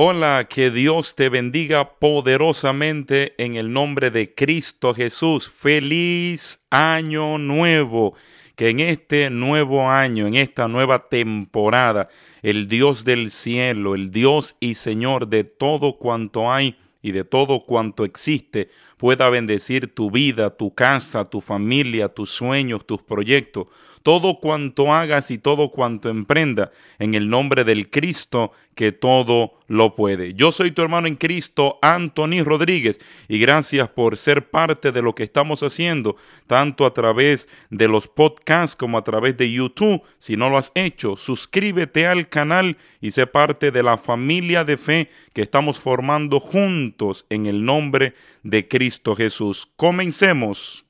Hola, que Dios te bendiga poderosamente en el nombre de Cristo Jesús. Feliz año nuevo. Que en este nuevo año, en esta nueva temporada, el Dios del cielo, el Dios y Señor de todo cuanto hay y de todo cuanto existe, pueda bendecir tu vida, tu casa, tu familia, tus sueños, tus proyectos todo cuanto hagas y todo cuanto emprenda en el nombre del Cristo que todo lo puede. Yo soy tu hermano en Cristo, Anthony Rodríguez, y gracias por ser parte de lo que estamos haciendo, tanto a través de los podcasts como a través de YouTube. Si no lo has hecho, suscríbete al canal y sé parte de la familia de fe que estamos formando juntos en el nombre de Cristo Jesús. Comencemos.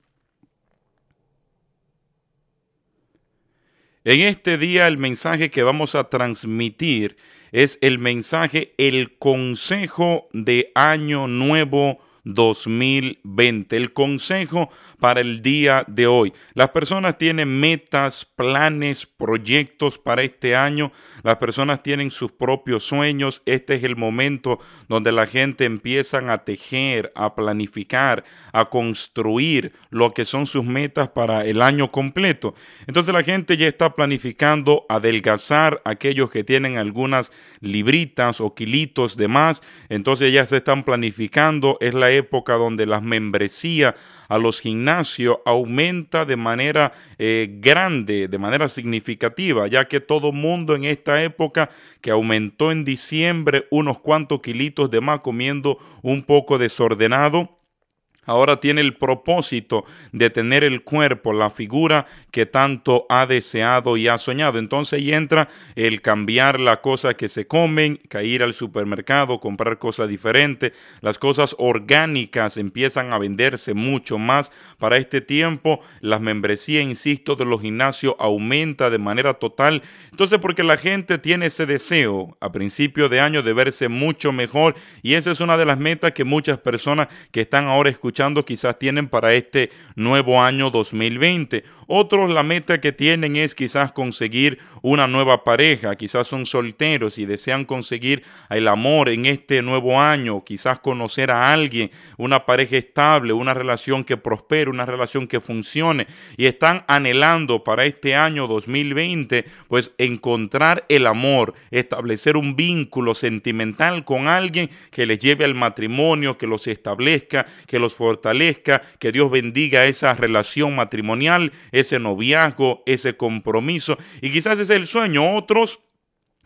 En este día el mensaje que vamos a transmitir es el mensaje, el consejo de año nuevo 2020. El consejo para el día de hoy. Las personas tienen metas, planes, proyectos para este año. Las personas tienen sus propios sueños. Este es el momento donde la gente empieza a tejer, a planificar, a construir lo que son sus metas para el año completo. Entonces la gente ya está planificando adelgazar aquellos que tienen algunas libritas o kilitos de más. Entonces ya se están planificando. Es la época donde las membresías a los gimnasios aumenta de manera eh, grande, de manera significativa, ya que todo mundo en esta época que aumentó en diciembre unos cuantos kilitos de más comiendo un poco desordenado, ahora tiene el propósito de tener el cuerpo, la figura que tanto ha deseado y ha soñado. Entonces ahí entra el cambiar la cosa que se comen, ir al supermercado, comprar cosas diferentes. Las cosas orgánicas empiezan a venderse mucho más para este tiempo. Las membresías, insisto, de los gimnasios aumenta de manera total. Entonces porque la gente tiene ese deseo a principio de año de verse mucho mejor y esa es una de las metas que muchas personas que están ahora escuchando quizás tienen para este nuevo año 2020. Otros la meta que tienen es quizás conseguir una nueva pareja, quizás son solteros y desean conseguir el amor en este nuevo año, quizás conocer a alguien, una pareja estable, una relación que prospere, una relación que funcione y están anhelando para este año 2020 pues encontrar el amor, establecer un vínculo sentimental con alguien que les lleve al matrimonio, que los establezca, que los fortalezca, que Dios bendiga esa relación matrimonial, ese noviazgo, ese compromiso. Y quizás es el sueño. Otros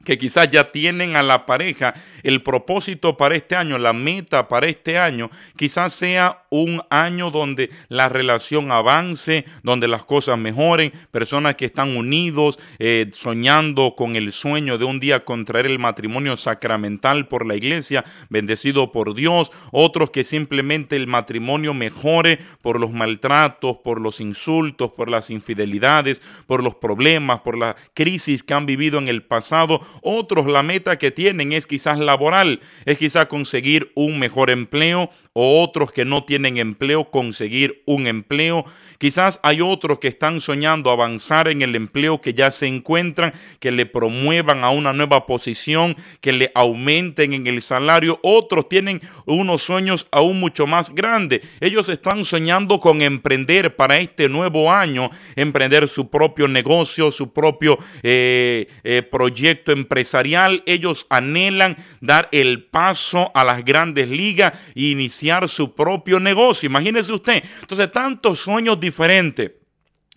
que quizás ya tienen a la pareja, el propósito para este año, la meta para este año, quizás sea un año donde la relación avance, donde las cosas mejoren, personas que están unidos, eh, soñando con el sueño de un día contraer el matrimonio sacramental por la iglesia, bendecido por Dios, otros que simplemente el matrimonio mejore por los maltratos, por los insultos, por las infidelidades, por los problemas, por la crisis que han vivido en el pasado, otros la meta que tienen es quizás laboral, es quizás conseguir un mejor empleo, o otros que no tienen empleo conseguir un empleo. Quizás hay otros que están soñando avanzar en el empleo que ya se encuentran, que le promuevan a una nueva posición, que le aumenten en el salario. Otros tienen unos sueños aún mucho más grandes. Ellos están soñando con emprender para este nuevo año, emprender su propio negocio, su propio eh, eh, proyecto empresarial. Ellos anhelan dar el paso a las grandes ligas e iniciar su propio negocio. Imagínese usted. Entonces, tantos sueños diferentes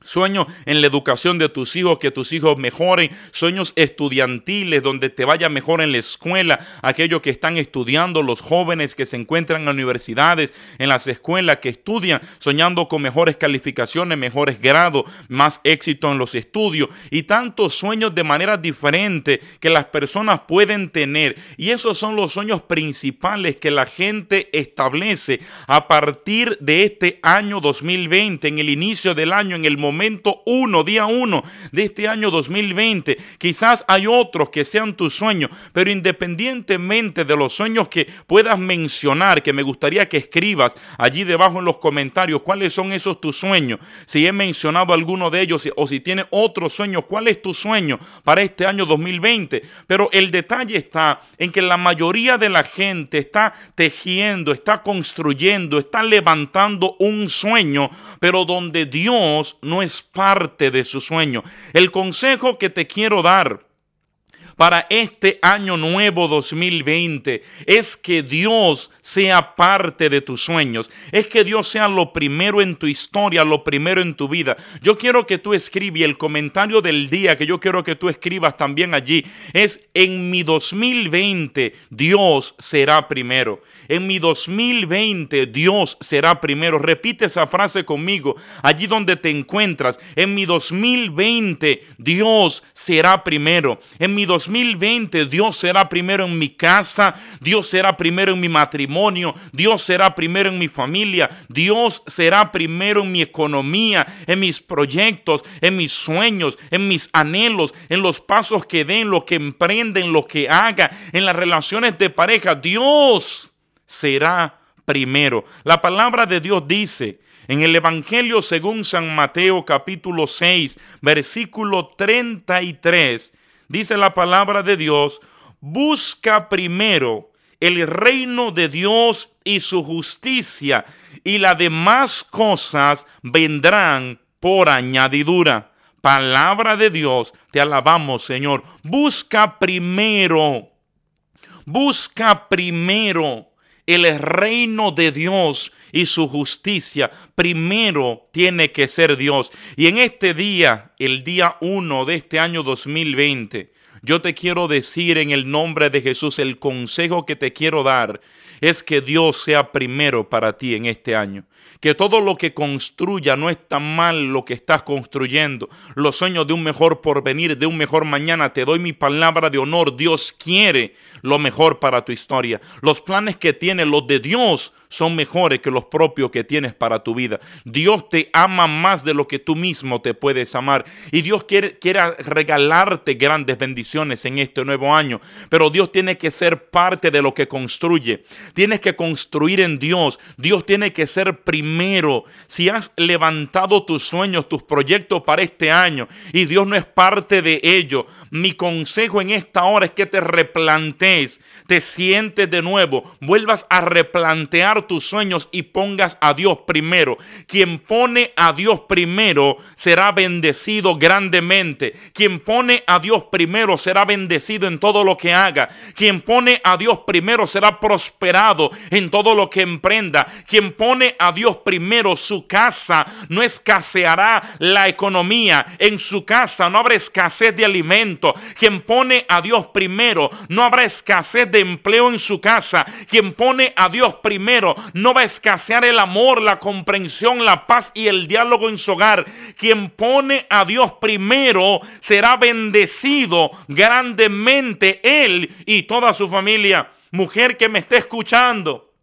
Sueños en la educación de tus hijos, que tus hijos mejoren. Sueños estudiantiles, donde te vaya mejor en la escuela. Aquellos que están estudiando, los jóvenes que se encuentran en universidades, en las escuelas, que estudian, soñando con mejores calificaciones, mejores grados, más éxito en los estudios. Y tantos sueños de manera diferente que las personas pueden tener. Y esos son los sueños principales que la gente establece a partir de este año 2020, en el inicio del año, en el momento momento uno, día uno de este año 2020. Quizás hay otros que sean tus sueños, pero independientemente de los sueños que puedas mencionar, que me gustaría que escribas allí debajo en los comentarios cuáles son esos tus sueños. Si he mencionado alguno de ellos o si tiene otro sueño, cuál es tu sueño para este año 2020. Pero el detalle está en que la mayoría de la gente está tejiendo, está construyendo, está levantando un sueño, pero donde Dios no es parte de su sueño. El consejo que te quiero dar para este año nuevo 2020 es que Dios sea parte de tus sueños, es que Dios sea lo primero en tu historia, lo primero en tu vida. Yo quiero que tú escribas el comentario del día que yo quiero que tú escribas también allí es en mi 2020 Dios será primero. En mi 2020 Dios será primero. Repite esa frase conmigo allí donde te encuentras. En mi 2020 Dios será primero. En mi 2020 Dios será primero en mi casa, Dios será primero en mi matrimonio, Dios será primero en mi familia, Dios será primero en mi economía, en mis proyectos, en mis sueños, en mis anhelos, en los pasos que den, lo que emprenden, lo que haga, en las relaciones de pareja. Dios será primero. La palabra de Dios dice en el Evangelio según San Mateo capítulo 6, versículo 33, dice la palabra de Dios, busca primero el reino de Dios y su justicia, y las demás cosas vendrán por añadidura. Palabra de Dios, te alabamos Señor. Busca primero, busca primero el reino de Dios y su justicia. Primero tiene que ser Dios. Y en este día, el día 1 de este año 2020, yo te quiero decir en el nombre de Jesús, el consejo que te quiero dar es que Dios sea primero para ti en este año. Que todo lo que construya no es tan mal lo que estás construyendo. Los sueños de un mejor porvenir, de un mejor mañana, te doy mi palabra de honor. Dios quiere lo mejor para tu historia. Los planes que tiene los de Dios son mejores que los propios que tienes para tu vida. Dios te ama más de lo que tú mismo te puedes amar. Y Dios quiere, quiere regalarte grandes bendiciones en este nuevo año. Pero Dios tiene que ser parte de lo que construye. Tienes que construir en Dios. Dios tiene que ser primero. Si has levantado tus sueños, tus proyectos para este año y Dios no es parte de ello, mi consejo en esta hora es que te replantees, te sientes de nuevo, vuelvas a replantear tus sueños y pongas a Dios primero. Quien pone a Dios primero será bendecido grandemente. Quien pone a Dios primero será bendecido en todo lo que haga. Quien pone a Dios primero será prosperado en todo lo que emprenda. Quien pone a Dios primero su casa no escaseará la economía. En su casa no habrá escasez de alimento. Quien pone a Dios primero no habrá escasez de empleo en su casa. Quien pone a Dios primero no va a escasear el amor, la comprensión, la paz y el diálogo en su hogar. Quien pone a Dios primero será bendecido grandemente él y toda su familia. Mujer que me esté escuchando,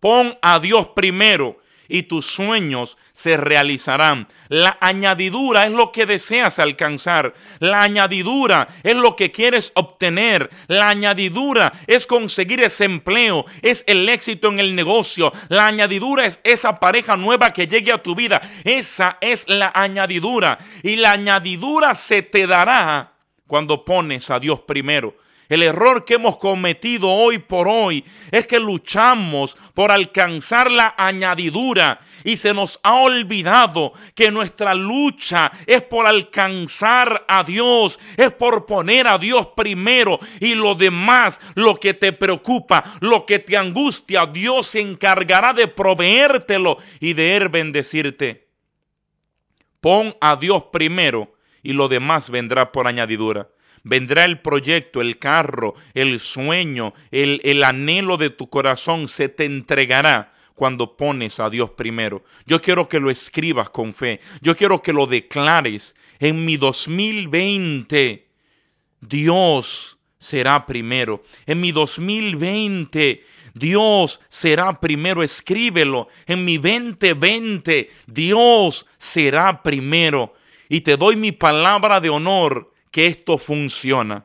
pon a Dios primero y tus sueños se realizarán. La añadidura es lo que deseas alcanzar. La añadidura es lo que quieres obtener. La añadidura es conseguir ese empleo, es el éxito en el negocio. La añadidura es esa pareja nueva que llegue a tu vida. Esa es la añadidura. Y la añadidura se te dará cuando pones a Dios primero. El error que hemos cometido hoy por hoy es que luchamos por alcanzar la añadidura y se nos ha olvidado que nuestra lucha es por alcanzar a Dios, es por poner a Dios primero y lo demás, lo que te preocupa, lo que te angustia, Dios se encargará de proveértelo y de él bendecirte. Pon a Dios primero y lo demás vendrá por añadidura. Vendrá el proyecto, el carro, el sueño, el, el anhelo de tu corazón, se te entregará cuando pones a Dios primero. Yo quiero que lo escribas con fe. Yo quiero que lo declares. En mi 2020, Dios será primero. En mi 2020, Dios será primero. Escríbelo. En mi 2020, Dios será primero. Y te doy mi palabra de honor que esto funciona.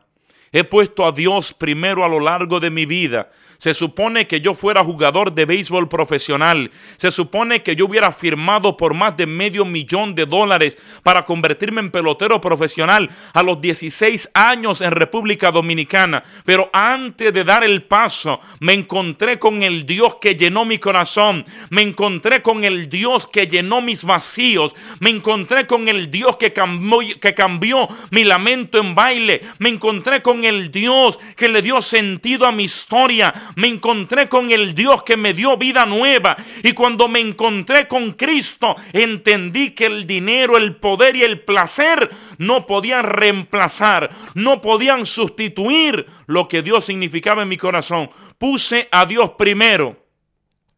He puesto a Dios primero a lo largo de mi vida. Se supone que yo fuera jugador de béisbol profesional. Se supone que yo hubiera firmado por más de medio millón de dólares para convertirme en pelotero profesional a los 16 años en República Dominicana. Pero antes de dar el paso, me encontré con el Dios que llenó mi corazón. Me encontré con el Dios que llenó mis vacíos. Me encontré con el Dios que cambió, que cambió mi lamento en baile. Me encontré con el Dios que le dio sentido a mi historia me encontré con el Dios que me dio vida nueva. Y cuando me encontré con Cristo, entendí que el dinero, el poder y el placer no podían reemplazar, no podían sustituir lo que Dios significaba en mi corazón. Puse a Dios primero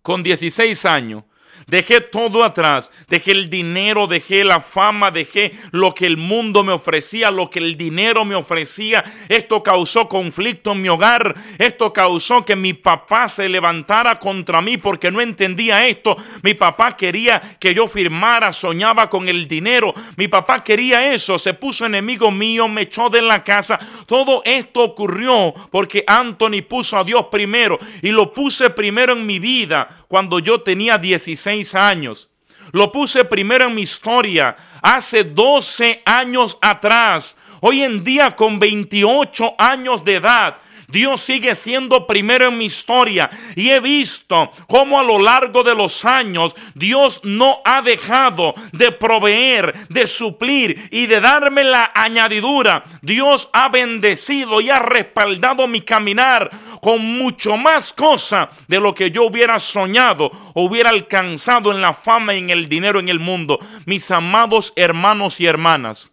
con 16 años Dejé todo atrás. Dejé el dinero, dejé la fama, dejé lo que el mundo me ofrecía, lo que el dinero me ofrecía. Esto causó conflicto en mi hogar. Esto causó que mi papá se levantara contra mí porque no entendía esto. Mi papá quería que yo firmara, soñaba con el dinero. Mi papá quería eso. Se puso enemigo mío, me echó de la casa. Todo esto ocurrió porque Anthony puso a Dios primero y lo puse primero en mi vida cuando yo tenía 16 años. Lo puse primero en mi historia hace 12 años atrás. Hoy en día con 28 años de edad Dios sigue siendo primero en mi historia y he visto cómo a lo largo de los años Dios no ha dejado de proveer, de suplir y de darme la añadidura. Dios ha bendecido y ha respaldado mi caminar con mucho más cosa de lo que yo hubiera soñado o hubiera alcanzado en la fama y en el dinero en el mundo. Mis amados hermanos y hermanas,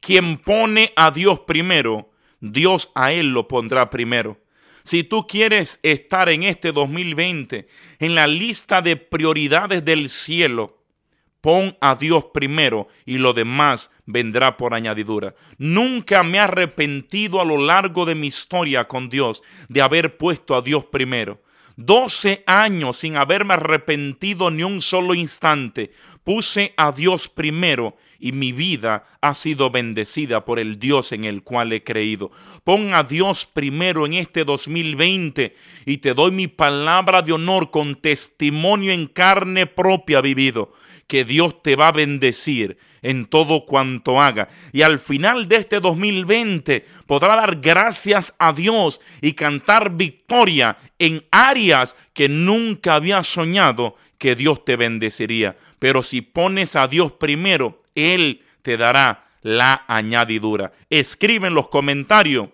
quien pone a Dios primero, Dios a él lo pondrá primero. Si tú quieres estar en este 2020 en la lista de prioridades del cielo, pon a Dios primero y lo demás vendrá por añadidura. Nunca me he arrepentido a lo largo de mi historia con Dios de haber puesto a Dios primero. Doce años sin haberme arrepentido ni un solo instante. Puse a Dios primero y mi vida ha sido bendecida por el Dios en el cual he creído. Pon a Dios primero en este 2020 y te doy mi palabra de honor con testimonio en carne propia vivido, que Dios te va a bendecir en todo cuanto haga. Y al final de este 2020 podrá dar gracias a Dios y cantar victoria en áreas que nunca había soñado que Dios te bendeciría. Pero si pones a Dios primero, Él te dará la añadidura. Escribe en los comentarios.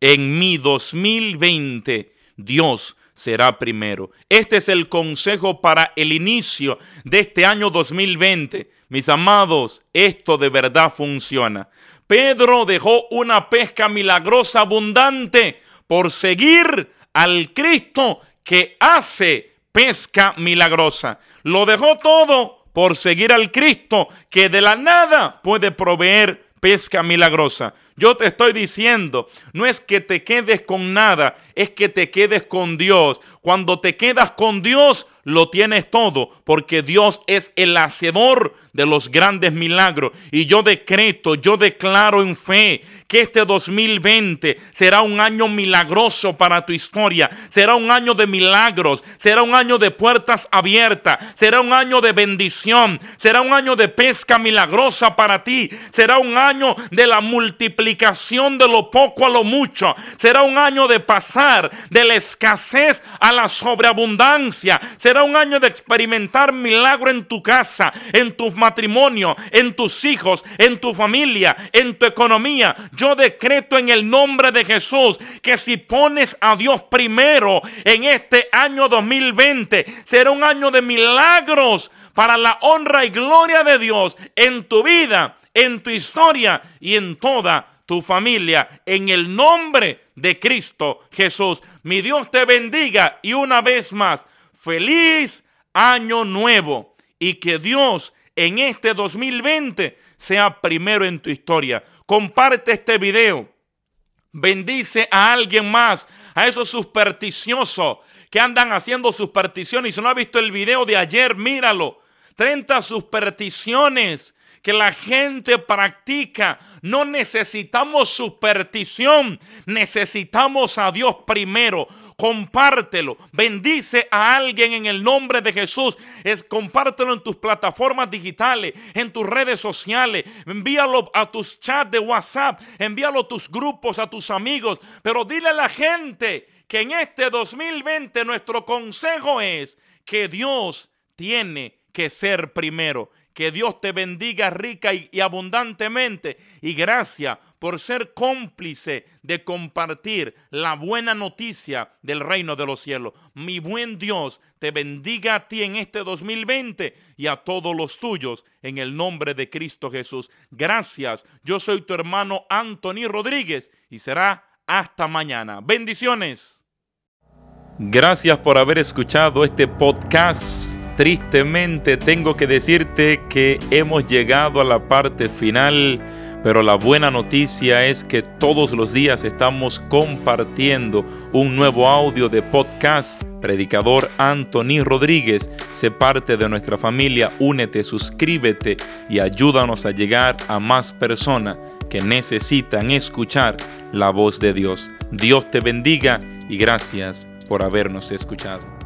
En mi 2020, Dios será primero. Este es el consejo para el inicio de este año 2020. Mis amados, esto de verdad funciona. Pedro dejó una pesca milagrosa abundante por seguir al Cristo que hace pesca milagrosa. Lo dejó todo por seguir al Cristo que de la nada puede proveer pesca milagrosa. Yo te estoy diciendo, no es que te quedes con nada, es que te quedes con Dios. Cuando te quedas con Dios, lo tienes todo, porque Dios es el hacedor de los grandes milagros. Y yo decreto, yo declaro en fe que este 2020 será un año milagroso para tu historia, será un año de milagros, será un año de puertas abiertas, será un año de bendición, será un año de pesca milagrosa para ti, será un año de la multiplicación de lo poco a lo mucho, será un año de pasar de la escasez a la sobreabundancia, será un año de experimentar milagro en tu casa, en tu matrimonio, en tus hijos, en tu familia, en tu economía. Yo decreto en el nombre de Jesús que si pones a Dios primero en este año 2020, será un año de milagros para la honra y gloria de Dios en tu vida, en tu historia y en toda tu familia. En el nombre de Cristo Jesús. Mi Dios te bendiga y una vez más, feliz año nuevo y que Dios en este 2020 sea primero en tu historia. Comparte este video. Bendice a alguien más, a esos supersticiosos que andan haciendo supersticiones. Si no ha visto el video de ayer, míralo. 30 supersticiones que la gente practica. No necesitamos superstición, necesitamos a Dios primero. Compártelo, bendice a alguien en el nombre de Jesús. Es, compártelo en tus plataformas digitales, en tus redes sociales. Envíalo a tus chats de WhatsApp, envíalo a tus grupos, a tus amigos. Pero dile a la gente que en este 2020 nuestro consejo es que Dios tiene que ser primero. Que Dios te bendiga rica y, abundantemente. Y gracias por ser cómplice de compartir la buena noticia del reino de los cielos. Mi buen Dios te bendiga a ti en este 2020 y a todos los tuyos en el nombre de Cristo Jesús. Gracias. Yo soy tu hermano Anthony Rodríguez y será hasta mañana. Bendiciones. Gracias por haber escuchado este podcast Tristemente tengo que decirte que hemos llegado a la parte final, pero la buena noticia es que todos los días estamos compartiendo un nuevo audio de podcast. Predicador Anthony Rodríguez, sé parte de nuestra familia, únete, suscríbete y ayúdanos a llegar a más personas que necesitan escuchar la voz de Dios. Dios te bendiga y gracias por habernos escuchado.